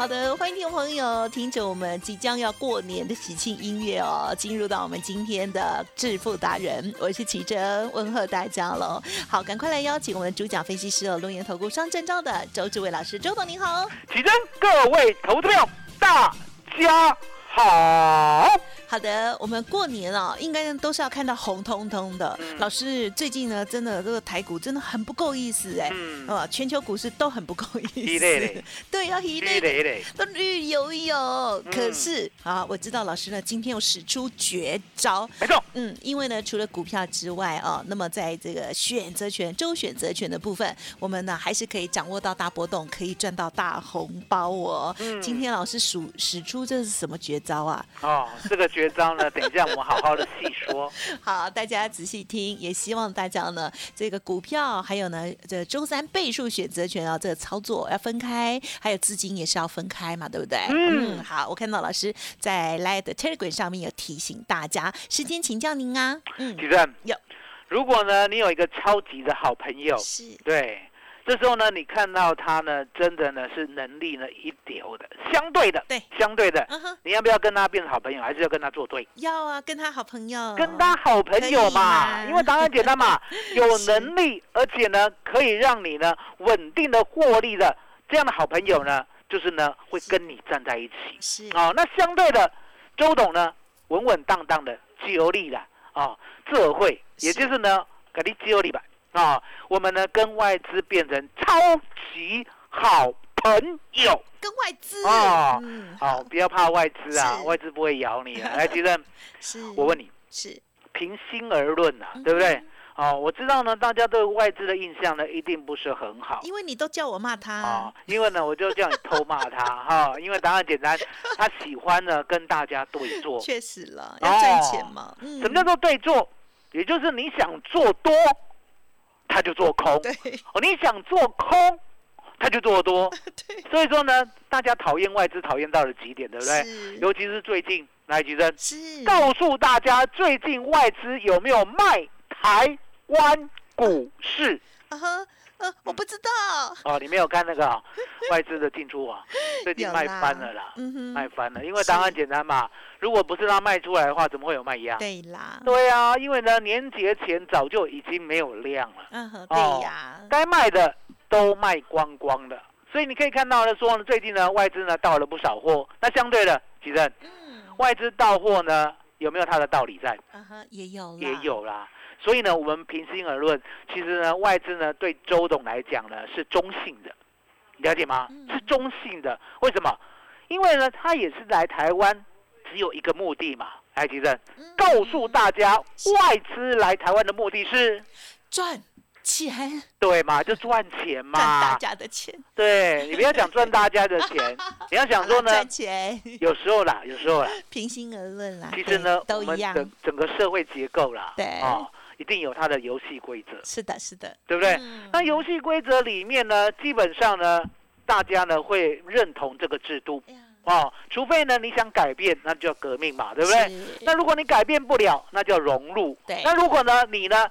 好的，欢迎听众朋友听着我们即将要过年的喜庆音乐哦，进入到我们今天的致富达人，我是奇珍，问候大家喽。好，赶快来邀请我们的主讲分析师哦，龙岩投顾双证照的周志伟老师，周董您好。奇珍，各位投资票，大家好。好的，我们过年了，应该都是要看到红彤彤的。老师，最近呢，真的这个台股真的很不够意思哎，呃，全球股市都很不够意思。对，要一类都绿油油。可是啊，我知道老师呢，今天又使出绝招。没错，嗯，因为呢，除了股票之外啊，那么在这个选择权、周选择权的部分，我们呢还是可以掌握到大波动，可以赚到大红包哦。今天老师使使出这是什么绝招啊？哦，这个绝。招呢？等一下我们好好的细说。好，大家仔细听，也希望大家呢，这个股票还有呢，这周三倍数选择权啊，这个操作要分开，还有资金也是要分开嘛，对不对？嗯，好，我看到老师在 Light Telegram 上面有提醒大家，时间请教您啊。嗯，主任有，如果呢，你有一个超级的好朋友，是对。这时候呢，你看到他呢，真的呢是能力呢一流的，相对的，对，相对的，你要不要跟他变成好朋友，还是要跟他作对？要啊，跟他好朋友，跟他好朋友嘛，因为答案简单嘛，有能力，而且呢可以让你呢稳定的获利的这样的好朋友呢，就是呢会跟你站在一起。是哦，那相对的，周董呢稳稳当当的自由力的啊，智慧也就是呢给你自由力吧。啊，我们呢跟外资变成超级好朋友，跟外资啊，好，不要怕外资啊，外资不会咬你啊。来，吉正，是，我问你，是，平心而论啊，对不对？哦，我知道呢，大家对外资的印象呢一定不是很好，因为你都叫我骂他啊，因为呢我就叫你偷骂他 哈，因为答案简单，他喜欢呢跟大家对坐，确实了，要赚钱嘛。什么叫做对坐？也就是你想做多。他就做空，哦，你想做空，他就做多，所以说呢，大家讨厌外资讨厌到了极点，对不对？尤其是最近，来吉生，是告诉大家最近外资有没有卖台湾股市？啊哈。呃，我不知道哦，你没有看那个 外资的进出啊？最近 卖翻了啦，卖翻了，因为答案简单嘛。如果不是他卖出来的话，怎么会有卖压？对啦，对啊，因为呢，年节前早就已经没有量了。嗯哼，对呀，该卖的都卖光光了。所以你可以看到呢，说最近呢，外资呢到了不少货。那相对的，其实外资到货呢，有没有它的道理在？嗯哼，也有，也有啦。所以呢，我们平心而论，其实呢，外资呢对周董来讲呢是中性的，了解吗？是中性的。为什么？因为呢，他也是来台湾，只有一个目的嘛。来，吉正，告诉大家，外资来台湾的目的是赚钱，对嘛，就赚钱嘛，赚大家的钱。对你不要讲赚大家的钱，你要想说呢，赚钱。有时候啦，有时候啦，平心而论啦，其实呢，都一样。整整个社会结构啦，对啊，一定有它的游戏规则。是的，是的，对不对？那游戏规则里面呢，基本上呢，大家呢会认同这个制度。哦，除非呢你想改变，那就要革命嘛，对不对？那如果你改变不了，那叫融入。对。那如果呢你呢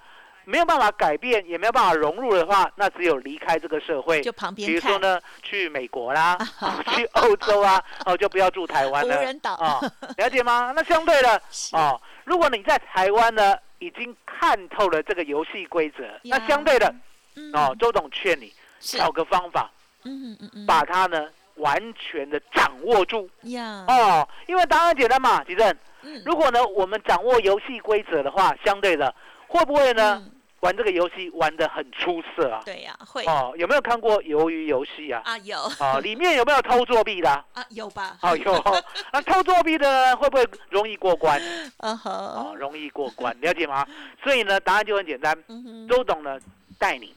没有办法改变，也没有办法融入的话，那只有离开这个社会。就旁边比如说呢，去美国啦，去欧洲啊，哦，就不要住台湾了。无人岛啊，了解吗？那相对的哦，如果你在台湾呢已经看透了这个游戏规则，那相对的哦，周董劝你找个方法，嗯嗯嗯，把它呢。完全的掌握住呀哦，因为答案简单嘛，吉正。嗯，如果呢我们掌握游戏规则的话，相对的会不会呢玩这个游戏玩的很出色啊？对呀，会哦。有没有看过鱿鱼游戏啊？啊有。哦，里面有没有偷作弊的？啊有吧。哦有。那 偷作弊的会不会容易过关？啊哈。哦，容易过关，了解吗？所以呢，答案就很简单。周董呢带你。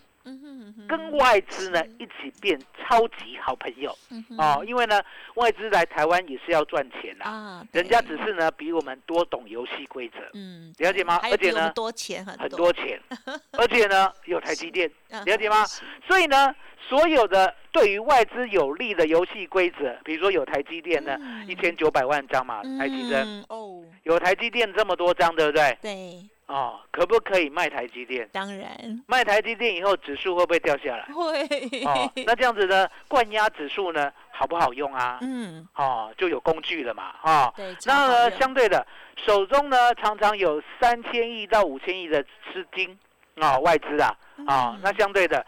跟外资呢一起变超级好朋友。哦，因为呢外资来台湾也是要赚钱啊，人家只是呢比我们多懂游戏规则，嗯，了解吗？而且呢多钱很很多钱，而且呢有台积电，了解吗？所以呢所有的对于外资有利的游戏规则，比如说有台积电呢一千九百万张嘛，台积电。哦，有台积电这么多张，对不对？对。哦，可不可以卖台积电？当然，卖台积电以后指数会不会掉下来？会。哦，那这样子呢，灌压指数呢，好不好用啊？嗯。哦，就有工具了嘛，哈。对。那呢，相对的，手中呢常常有三千亿到五千亿的资金啊，外资啊，啊，那相对的，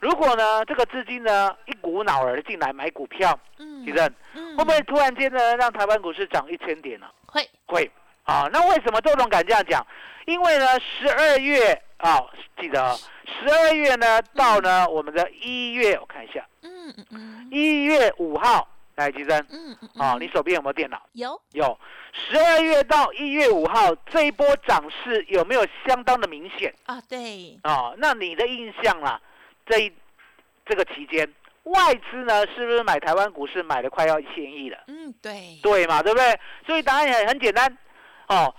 如果呢这个资金呢一股脑儿进来买股票，嗯，其实会不会突然间呢让台湾股市涨一千点呢？会。会。啊，那为什么周总敢这样讲？因为呢，十二月啊，记得十二月呢到呢我们的一月，我看一下，嗯嗯嗯，一月五号来吉珍，嗯嗯，啊，你手边有没有电脑？有有，十二月到一月五号这一波涨势有没有相当的明显？啊，对，啊，那你的印象啦，这一这个期间外资呢是不是买台湾股市买的快要一千亿了？嗯，对，对嘛，对不对？所以答案也很简单，哦，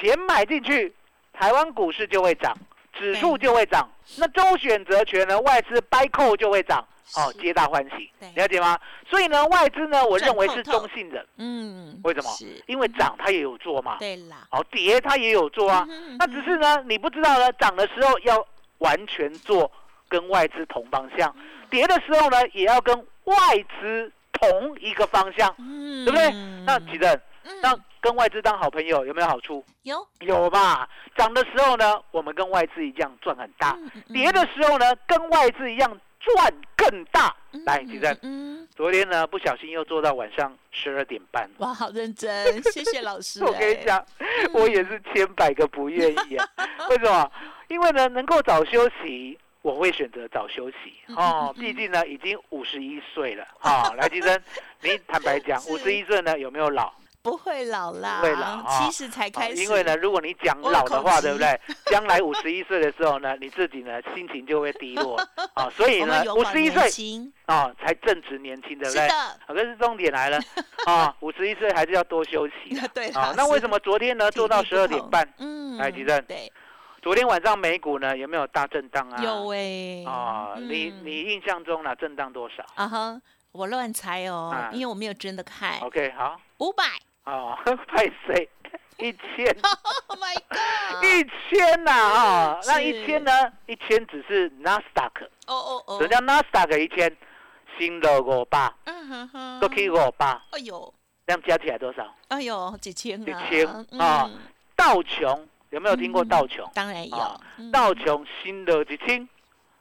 钱买进去。台湾股市就会涨，指数就会涨，那周选择权呢？外资掰扣就会涨，哦，皆大欢喜，了解吗？所以呢，外资呢，我认为是中性的，嗯，为什么？因为涨它也有做嘛，对啦，哦，跌它也有做啊，那只是呢，你不知道呢，涨的时候要完全做跟外资同方向，跌的时候呢，也要跟外资同一个方向，对不对？那几人？那跟外资当好朋友有没有好处？有有吧。涨的时候呢，我们跟外资一样赚很大；跌的时候呢，跟外资一样赚更大。来，吉正，嗯，昨天呢不小心又做到晚上十二点半。哇，好认真，谢谢老师。我跟你讲，我也是千百个不愿意啊。为什么？因为呢，能够早休息，我会选择早休息。哦，毕竟呢，已经五十一岁了。好，来，金生，你坦白讲，五十一岁呢有没有老？不会老啦，不会老七十才开始。因为呢，如果你讲老的话，对不对？将来五十一岁的时候呢，你自己呢心情就会低落啊。所以呢，五十一岁啊才正值年轻，对不对？可是重点来了啊，五十一岁还是要多休息。对啊。那为什么昨天呢做到十二点半？嗯，来吉正。对。昨天晚上美股呢有没有大震荡啊？有哎。啊，你你印象中呢震荡多少？啊哈，我乱猜哦，因为我没有真的看。OK，好。五百。哦，派谁？一千？Oh my god！一千呐啊，那一千呢？一千只是 Nasdaq，。哦哦哦。人家 Nasdaq 一千，新的五八，嗯哼哼，都可以五八。哎呦，这样加起来多少？哎呦，几千啊！几千啊！道琼有没有听过道琼？当然有。道琼新的几千。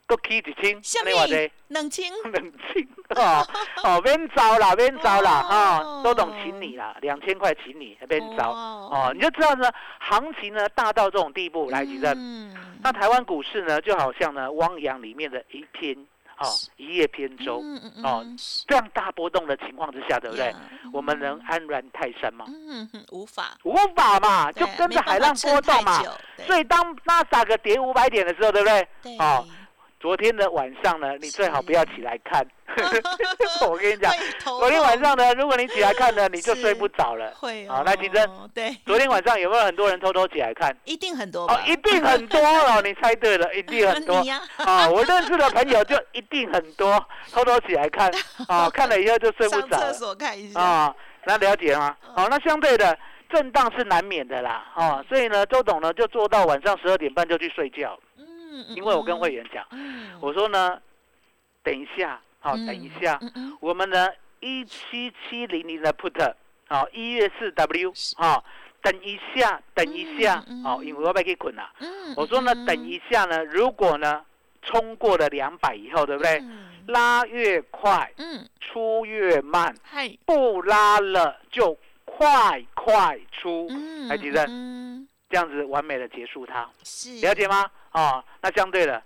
都起一千，你话的两千，两千。哦。哦，免招啦，免招啦哦，都懂请你啦，两千块请你，免招哦，你就知道呢，行情呢大到这种地步来，其实，那台湾股市呢就好像呢汪洋里面的一片哦，一叶扁舟，哦，这样大波动的情况之下，对不对？我们能安然泰山吗？嗯，无法，无法嘛，就跟着海浪波动嘛。所以当那撒个跌五百点的时候，对不对？哦。昨天的晚上呢，你最好不要起来看。我跟你讲，昨天晚上呢，如果你起来看呢，你就睡不着了。会哦。来，金珍，对，昨天晚上有没有很多人偷偷起来看？一定很多哦，一定很多哦。你猜对了，一定很多。啊，我认识的朋友就一定很多，偷偷起来看。啊，看了以后就睡不着。上厕所看一下。啊，那了解吗？好，那相对的震荡是难免的啦。哦，所以呢，周董呢就做到晚上十二点半就去睡觉。因为我跟会员讲，我说呢，等一下，好，等一下，我们呢一七七零零的 put，好，一月四 W，好，等一下，等一下，好，因为我要给捆了。我说呢，等一下呢，如果呢冲过了两百以后，对不对？拉越快，嗯，出越慢，不拉了就快快出，还记得？这样子完美的结束它，了解吗？哦，那相对的，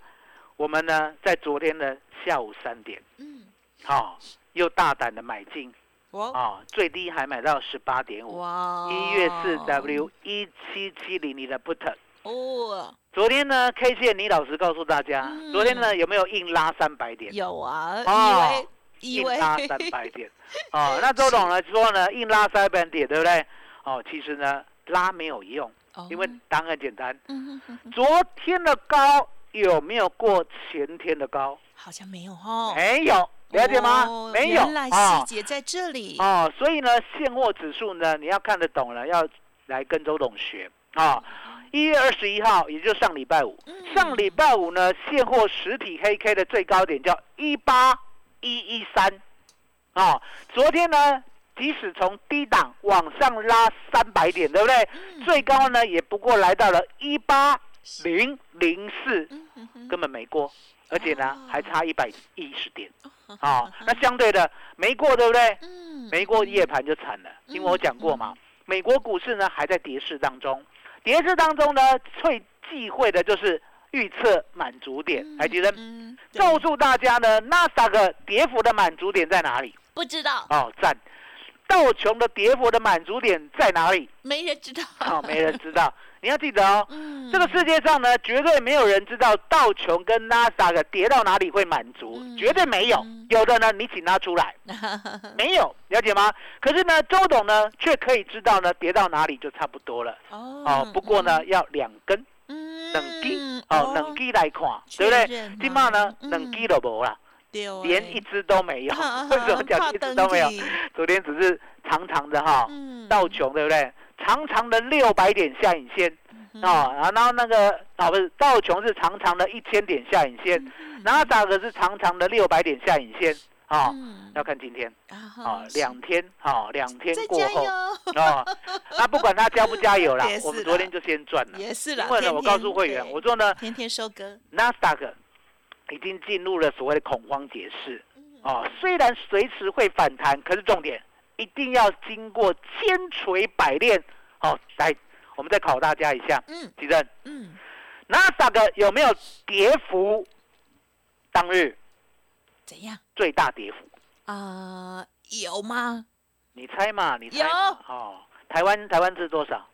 我们呢在昨天的下午三点，嗯，好，又大胆的买进，哦，最低还买到十八点五，哇，一月四 W 一七七零零的 put，哦，昨天呢 K 线，你老实告诉大家，昨天呢有没有硬拉三百点？有啊，哦，硬拉三百点，哦，那周董呢说呢硬拉三百点，对不对？哦，其实呢拉没有用。因为答案很简单，昨天的高有没有过前天的高？好像没有哦，没有，了解吗？没有，原来细节在这里哦。所以呢，现货指数呢，你要看得懂了，要来跟周董学啊。一月二十一号，也就是上礼拜五，上礼拜五呢，现货实体黑 K 的最高点叫一八一一三啊。昨天呢？即使从低档往上拉三百点，对不对？最高呢也不过来到了一八零零四，根本没过，而且呢还差一百一十点。好，那相对的没过，对不对？没过夜盘就惨了，因为我讲过嘛，美国股市呢还在跌势当中，跌势当中呢最忌讳的就是预测满足点。还记得？告诉大家呢，纳斯达克跌幅的满足点在哪里？不知道。哦，赞。道琼的跌幅的满足点在哪里？没人知道。好，没人知道。你要记得哦，这个世界上呢，绝对没有人知道道琼跟纳斯达克跌到哪里会满足，绝对没有。有的呢，你请他出来，没有，了解吗？可是呢，周董呢，却可以知道呢，跌到哪里就差不多了。哦，不过呢，要两根，两根，哦，两根来看，对不对？今嘛呢，两根都无啦。连一只都没有，为什么讲一只都没有？昨天只是长长的哈，道琼对不对？长长的六百点下影线哦，然后那个哦不是道琼是长长的一千点下影线，然后打的是长长的六百点下影线啊，要看今天。啊，两天啊，两天过后啊，那不管他加不加油 啦，我们昨天就先赚了，也是了。因为呢，我告诉会员，我说呢，天天收割。纳斯达克。已经进入了所谓的恐慌解释啊，虽然随时会反弹，可是重点一定要经过千锤百炼。好，来，我们再考大家一下，嗯，吉正，嗯，纳斯达有没有跌幅？当日怎样？最大跌幅啊？有吗？你猜嘛？你猜？有哦。台湾台湾是多少？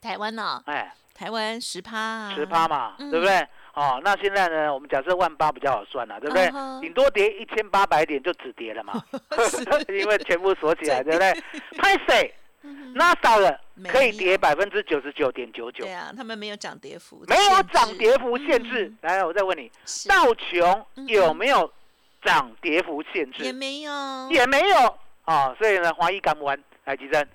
台湾呢？哎，台湾十趴，十趴嘛，对不对？哦，那现在呢？我们假设万八比较好算了，对不对？顶多跌一千八百点就止跌了嘛，因为全部锁起来，对不对？拍谁？那少了可以跌百分之九十九点九九。对啊，他们没有涨跌幅，没有涨跌幅限制。来，我再问你，道琼有没有涨跌幅限制？也没有，也没有。啊，所以呢，华谊敢不玩？来，吉珍。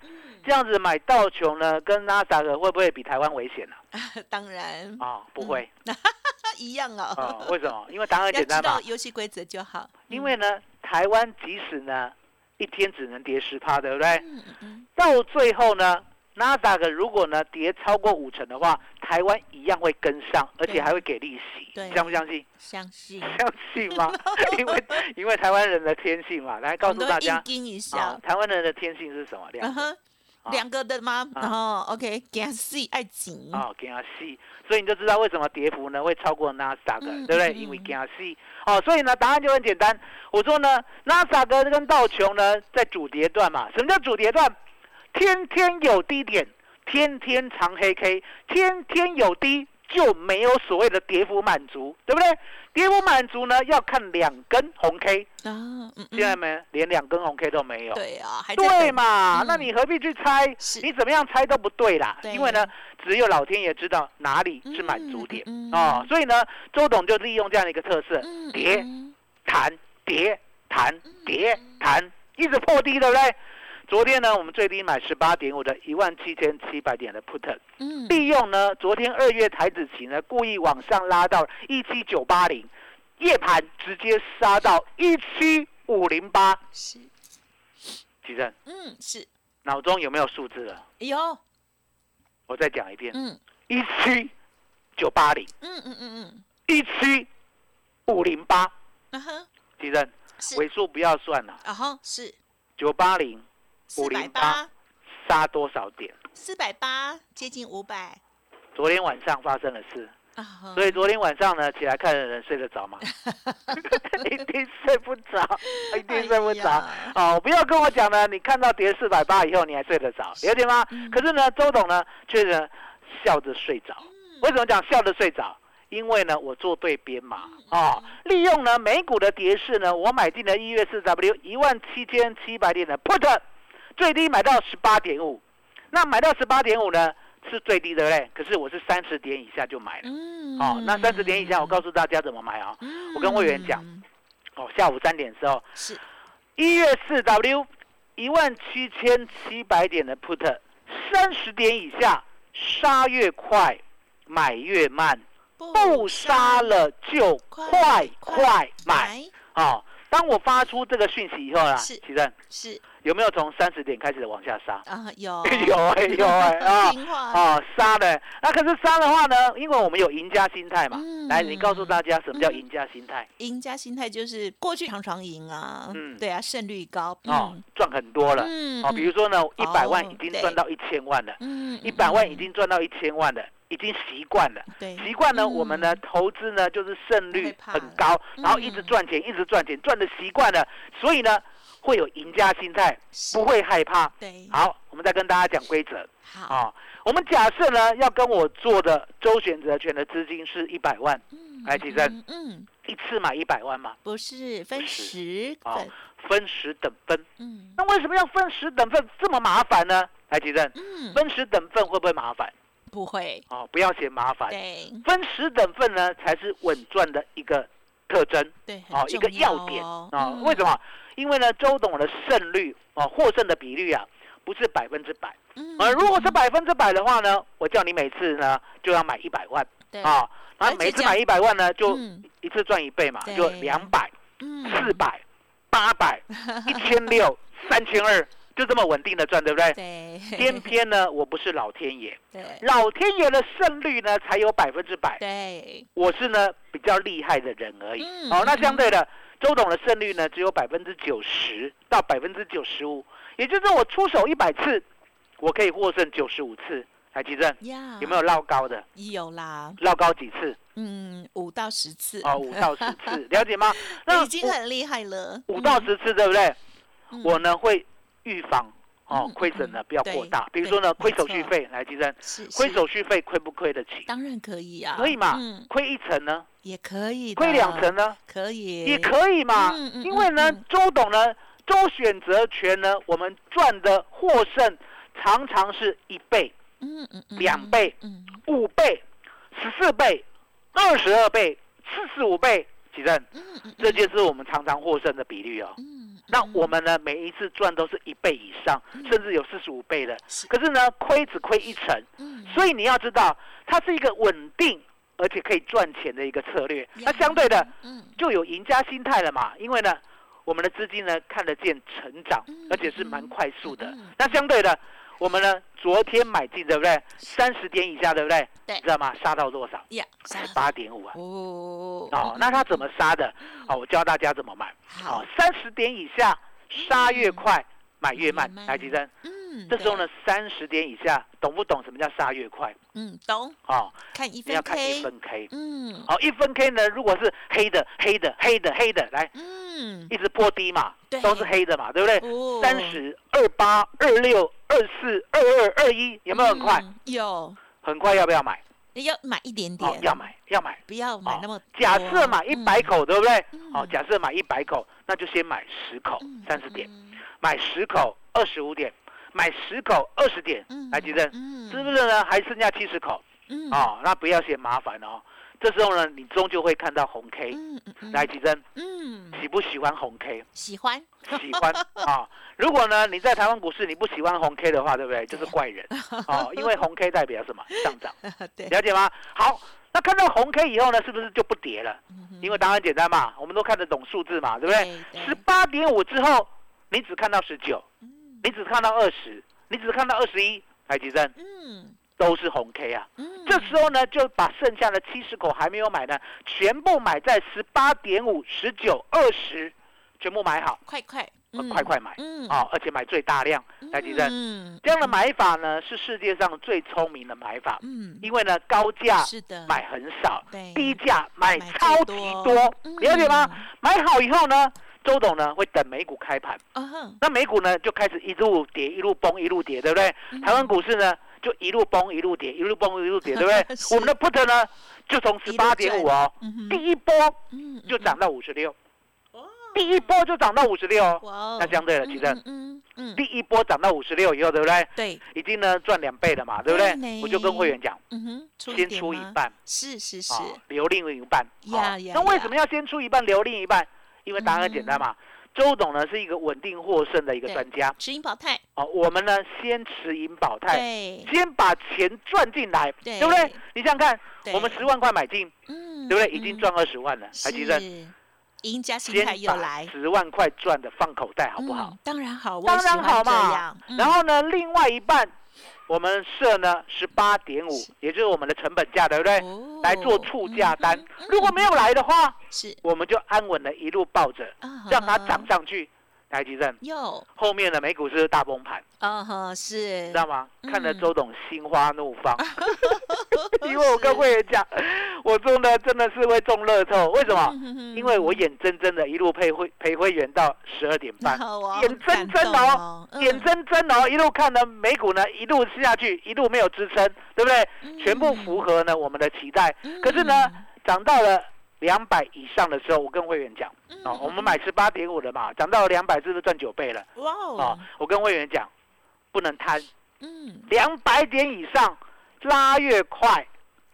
这样子买道琼呢，跟纳达克会不会比台湾危险呢？当然啊，不会，一样哦。啊，为什么？因为答案 简单嘛，游戏规则就好。因为呢，台湾即使呢一天只能跌十趴，对不对？嗯嗯。到最后呢，纳达克如果呢跌超过五成的话，台湾一样会跟上，而且还会给利息。相不相信？相信。相信吗？因为因为台湾人的天性嘛，来告诉大家，一下。台湾人的天性是什么？两个。两个的吗？然后 OK，给他细爱紧啊，给他细，所以你就知道为什么跌幅呢会超过纳斯达克，对不对？因为给他细哦，所以呢答案就很简单。我说呢，纳斯达克跟道琼呢在主跌段嘛。什么叫主跌段？天天有低点，天天长黑 K，天天有低。就没有所谓的跌幅满足，对不对？跌不满足呢，要看两根红 K 啊，现在没连两根红 K 都没有，对啊，对嘛？那你何必去猜？你怎么样猜都不对啦，因为呢，只有老天爷知道哪里是满足点。哦。所以呢，周董就利用这样的一个特色，跌弹跌弹跌弹，一直破低，对不对？昨天呢，我们最低买十八点五的一万七千七百点的 put，嗯，利用呢昨天二月台子期呢故意往上拉到一七九八零，夜盘直接杀到一七五零八，是，吉正，嗯，是，脑中有没有数字了？有，我再讲一遍，嗯，一七九八零，嗯嗯嗯嗯，一七五零八，嗯哼，吉正，尾数不要算了，啊哈，是。九八零。五零八杀多少点？四百八，接近五百。昨天晚上发生的事，所以昨天晚上呢，起来看的人睡得着吗？一定睡不着，一定睡不着。哦，不要跟我讲呢，你看到跌四百八以后，你还睡得着，了解吗？可是呢，周董呢，却是笑着睡着。为什么讲笑着睡着？因为呢，我做对边嘛，哦，利用呢美股的跌势呢，我买进了一月四 W 一万七千七百点的 Put。最低买到十八点五，那买到十八点五呢是最低的嘞。可是我是三十点以下就买了，哦，那三十点以下我告诉大家怎么买啊？我跟会员讲，哦，下午三点的时候是一月四 W 一万七千七百点的 Put，三十点以下杀越快，买越慢，不杀了就快快买，哦。当我发出这个讯息以后啦，是，其实是有没有从三十点开始往下杀啊？有，有哎，有哎 啊啊杀的。那可是杀的话呢？因为我们有赢家心态嘛。来，你告诉大家什么叫赢家心态？赢家心态就是过去常常赢啊。嗯，对啊，胜率高哦，赚很多了。嗯，哦，比如说呢，一百万已经赚到一千万了。嗯，一百万已经赚到一千万了。已经习惯了，习惯呢，我们呢投资呢就是胜率很高，然后一直赚钱，一直赚钱，赚的习惯了，所以呢会有赢家心态，不会害怕。对，好，我们再跟大家讲规则。好，啊，我们假设呢要跟我做的周选择权的资金是一百万，来提升，嗯，一次买一百万吗？不是，分十哦，分十等分。嗯，那为什么要分十等份这么麻烦呢？来提升，嗯，分十等份会不会麻烦？不会哦，不要嫌麻烦。对，分十等份呢，才是稳赚的一个特征。对，哦，一个要点啊。为什么？因为呢，周董的胜率啊，获胜的比率啊，不是百分之百。嗯。而如果是百分之百的话呢，我叫你每次呢就要买一百万。对。啊，然后每次买一百万呢，就一次赚一倍嘛，就两百、四百、八百、一千六、三千二。就这么稳定的赚，对不对？对。偏偏呢，我不是老天爷。对。老天爷的胜率呢，才有百分之百。对。我是呢比较厉害的人而已。嗯。哦，那相对的，周董的胜率呢，只有百分之九十到百分之九十五，也就是我出手一百次，我可以获胜九十五次。海基正，有没有绕高的？有啦。绕高几次？嗯，五到十次。哦，五到十次，了解吗？那已经很厉害了。五到十次，对不对？我呢会。预防哦，亏损呢不要过大。比如说呢，亏手续费来计算，亏手续费亏不亏得起？当然可以啊，可以嘛？亏一层呢，也可以。亏两层呢，可以，也可以嘛？因为呢，周董呢，周选择权呢，我们赚的获胜常常是一倍，嗯嗯，两倍，嗯，五倍，十四倍，二十二倍，四十五倍，几正？这就是我们常常获胜的比率哦。那我们呢？每一次赚都是一倍以上，甚至有四十五倍的。可是呢，亏只亏一成。所以你要知道，它是一个稳定而且可以赚钱的一个策略。那相对的，就有赢家心态了嘛？因为呢，我们的资金呢看得见成长，而且是蛮快速的。那相对的。我们呢？昨天买进，对不对？三十点以下，对不对？对，知道吗？杀到多少？十八点五啊！哦，哦，那他怎么杀的？好，我教大家怎么买。好，三十点以下杀越快，买越慢。来，吉生，嗯，这时候呢，三十点以下，懂不懂什么叫杀越快？嗯，懂。哦，看一分你要看 K，一分 K。嗯，好，一分 K 呢，如果是黑的、黑的、黑的、黑的，来，嗯，一直破低嘛，对都是黑的嘛，对不对？哦三十二八、二六、二四、二二、二一，有没有很快？嗯有，很快要不要买？要买一点哦，点，要，买，要买。不要买哦那么多。假设买一百口，对不对？嗯好，假设买一百口，那就先买十口嗯，三十点；嗯买十口，二十五点；买十口，二十点嗯。来，吉正，嗯是不是呢？还剩下七十口嗯，哦，那不要嫌麻烦哦。这时候呢，你终究会看到红 K。嗯嗯嗯，来，吉珍，嗯，喜不喜欢红 K？喜欢，喜欢啊、如果呢你在台湾股市你不喜欢红 K 的话，对不对？就是怪人 哦，因为红 K 代表什么？上涨，对，了解吗？好，那看到红 K 以后呢，是不是就不跌了？嗯因为答案简单嘛，我们都看得懂数字嘛，对不对？十八点五之后，你只看到十九，嗯你只看到二十，你只看到二十一，来吉珍嗯都是红 K 啊。嗯，这时候呢，就把剩下的七十口还没有买的，全部买在十八点五、十九、二十，全部买好。快快，呃快快买。嗯，啊、而且买最大量，来吉正。嗯这样的买法呢，是世界上最聪明的买法，嗯，因为呢，高价是的，买很少，对。低价买买超级多多，嗯。了解吗？买好以后呢，周董呢会等美股开盘，那美股呢就开始一路跌，一路崩，一路跌，对不对？嗯。台湾股市呢就一路崩，一路跌，一路崩，一路跌，对不对？我们的 put 呢就从十八点五哦，第一波嗯就涨，到五十六，第一波就涨到五十六那相对了，其实嗯嗯嗯，第一波涨到五十六以后，对不对？对，已经呢赚两倍了嘛，对不对？我就跟会员讲，嗯哼，先，出一半。是是是。啊，，留另一半。那为什么要先出一半留另一半？因为答案很简单嘛。周董呢是一个稳定获胜的一个对专家持盈保泰，哦，我们呢先持盈保泰，先把钱赚进来，对对不对？你想想看，我们十万块买进，嗯，对不对？已经嗯赚二十万了，还记得？是赢家心态又来，十万块赚的放口袋，好不好嗯？？当然好，我当然好嘛。嗯然后呢，另外一半我们设呢十八点五，也就是我们的成本价，对不对？哦来做促价单嗯嗯。如果没有来的话，是我们就安稳的一路抱着，啊让它涨上去。台积电。有后面的美股是大崩盘，啊哈是，知道吗？嗯。看得周董心花怒放，因为我跟会员讲，我中的真的是会中乐透，为什么？么因为我眼睁睁的一路陪会陪会员到十二点半，哦眼睁睁哦，嗯。眼睁睁哦，一路看呢美股呢一路下去，一路没有支撑，对不对？全部符合呢我们的期待。可是呢，涨到了两百以上的时候，我跟会员讲，嗯哦，我们买十八点五的嘛，涨到了两百，是不是赚九倍了？哇哦。哦，，我跟会员讲，不能贪，嗯，两百点以上拉越快，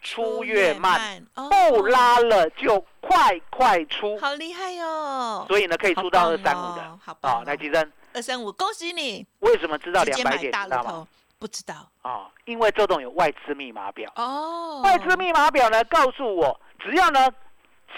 出越慢，哦。不拉了就快快出。好厉害哟，所以呢，可以出到二三五的。哦好来吉珍，二三五，恭喜你，为什么知道两百点？知道吗？不知道。啊，因为周董有外资密码表，哦，外资密码表呢告诉我，只要呢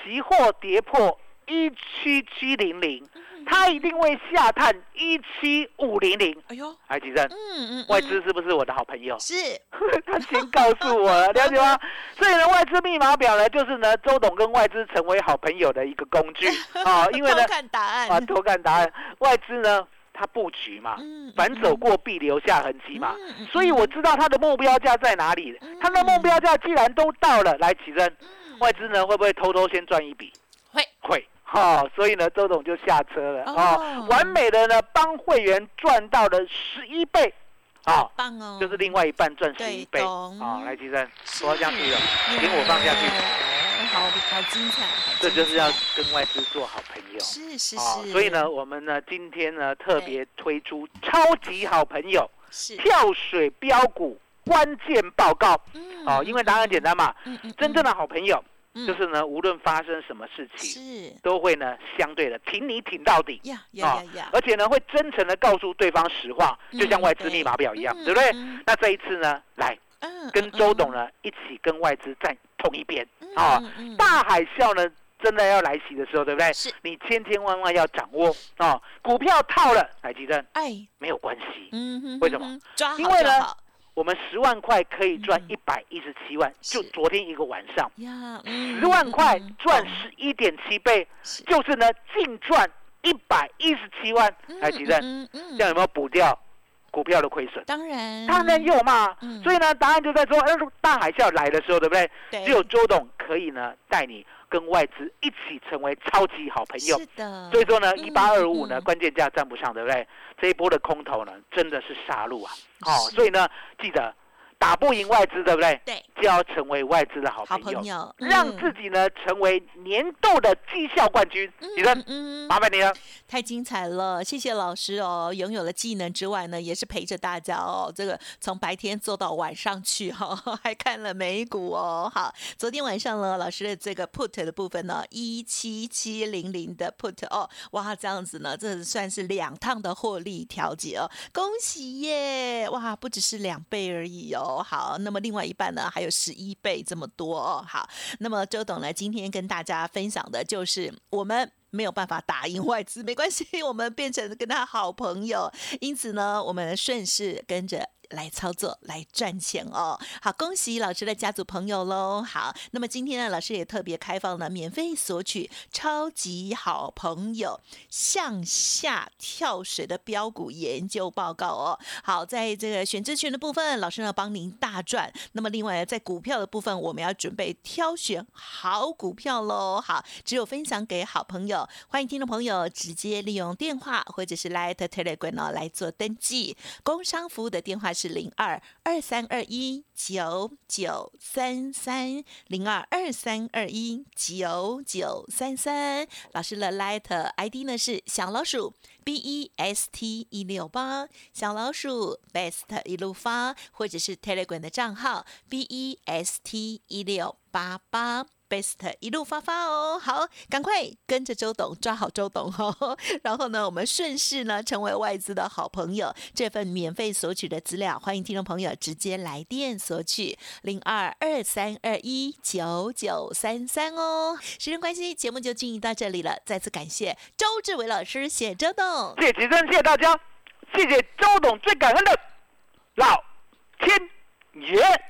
期货跌破一七七零零，嗯它一定会下探一七五零零。哎呦，来吉珍，嗯嗯，外资是不是我的好朋友？是 他先告诉我了，了解吗？所以呢，外资密码表呢，就是呢，周董跟外资成为好朋友的一个工具 啊。因为呢偷，看答案啊，偷看答案，外资呢，它布局嘛，嗯反走过必留下痕迹嘛。所以我知道它的目标价在哪里。它的目标价既然都到了，来起身，外资呢会不会偷偷先赚一笔？会。会。哈、所以呢，周董就下车了啊、哦完美的呢，帮会员赚到了十一倍，啊、棒哦，就是另外一半赚十一倍，对啊、懂。来，吉生，是。我要下去了，请我放下去，哦好好精彩，好这就是要跟外资做好朋友。是是啊，是，所以呢，我们呢今天呢特别推出超级好朋友是。跳水标股关键报告。嗯哦，因为答案简单嘛，真正的好朋友嗯。就是呢，无论发生什么事情，是。都会呢相对的挺你挺到底。呀呀呀呀，而且呢，会真诚的告诉对方实话，就像嗯外资密码表一样，对不对？嗯那这一次呢，来嗯跟周董呢一起跟外资站同一边。啊大海啸呢真的要来袭的时候，对不对？是。你千千万万要掌握。啊！股票套了，海基正哎，没有关系，嗯哼，为什么？因为呢我们十万块可以赚嗯一百一十七万，就昨天一个晚上，十万块赚十一点七倍，就是呢净赚一百一十七万，海基正，嗯嗯这样有没有补掉股票的亏损？当然，当然有嘛。所以呢，答案就在说，哎大海啸来的时候，对不对？只有周董可以呢，带你跟外资一起成为超级好朋友。是的。所以说呢，一八二五呢，关键价站不上，对不对？这一波的空头呢，真的是杀戮啊！哦，所以呢，记得。打不赢外资，对不对？对，就要成为外资的好朋友，让自己呢成为年度的绩效冠军。你的，麻烦你了。太精彩了，谢谢老师哦。拥有了技能之外呢，也是陪着大家哦。这个从白天做到晚上去哈，还看了美股哦。好，昨天晚上呢，老师的这个 put 的部分呢，一七七零零的 put 哦，哇，这样子呢，这算是两趟的获利调节哦，恭喜耶！哇，不只是两倍而已哦。好，那么另外一半呢，还有十一倍这么多哦。好，那么周董呢，今天跟大家分享的就是我们没有办法打赢外资，没关系，我们变成跟他好朋友，因此呢，我们顺势跟着。来操作，来赚钱哦！好，恭喜老师的家族朋友喽！好，那么今天呢，老师也特别开放了免费索取超级好朋友向下跳水的标股研究报告哦。好，在这个选择权的部分，老师呢帮您大赚。那么另外在股票的部分，我们要准备挑选好股票喽。好，只有分享给好朋友，欢迎听众朋友直接利用电话或者是 Light Telegram 哦来做登记。工商服务的电话是。是零二二三二一九九三三零二二三二一九九三三，老师的 Light ID 呢是小老鼠 B E S T 一六八，小老鼠 Best 一路发，或者是 Telegram 的账号 B E S T 一六八八。Best 一路发发哦，好，赶快跟着周董抓好周董哦，然后呢，我们顺势呢成为外资的好朋友。这份免费索取的资料，欢迎听众朋友直接来电索取零二二三二一九九三三哦。时间关系，节目就进行到这里了，再次感谢周志伟老师，谢周董，谢谢真，谢谢大家，谢谢周董，最感恩的老天爷。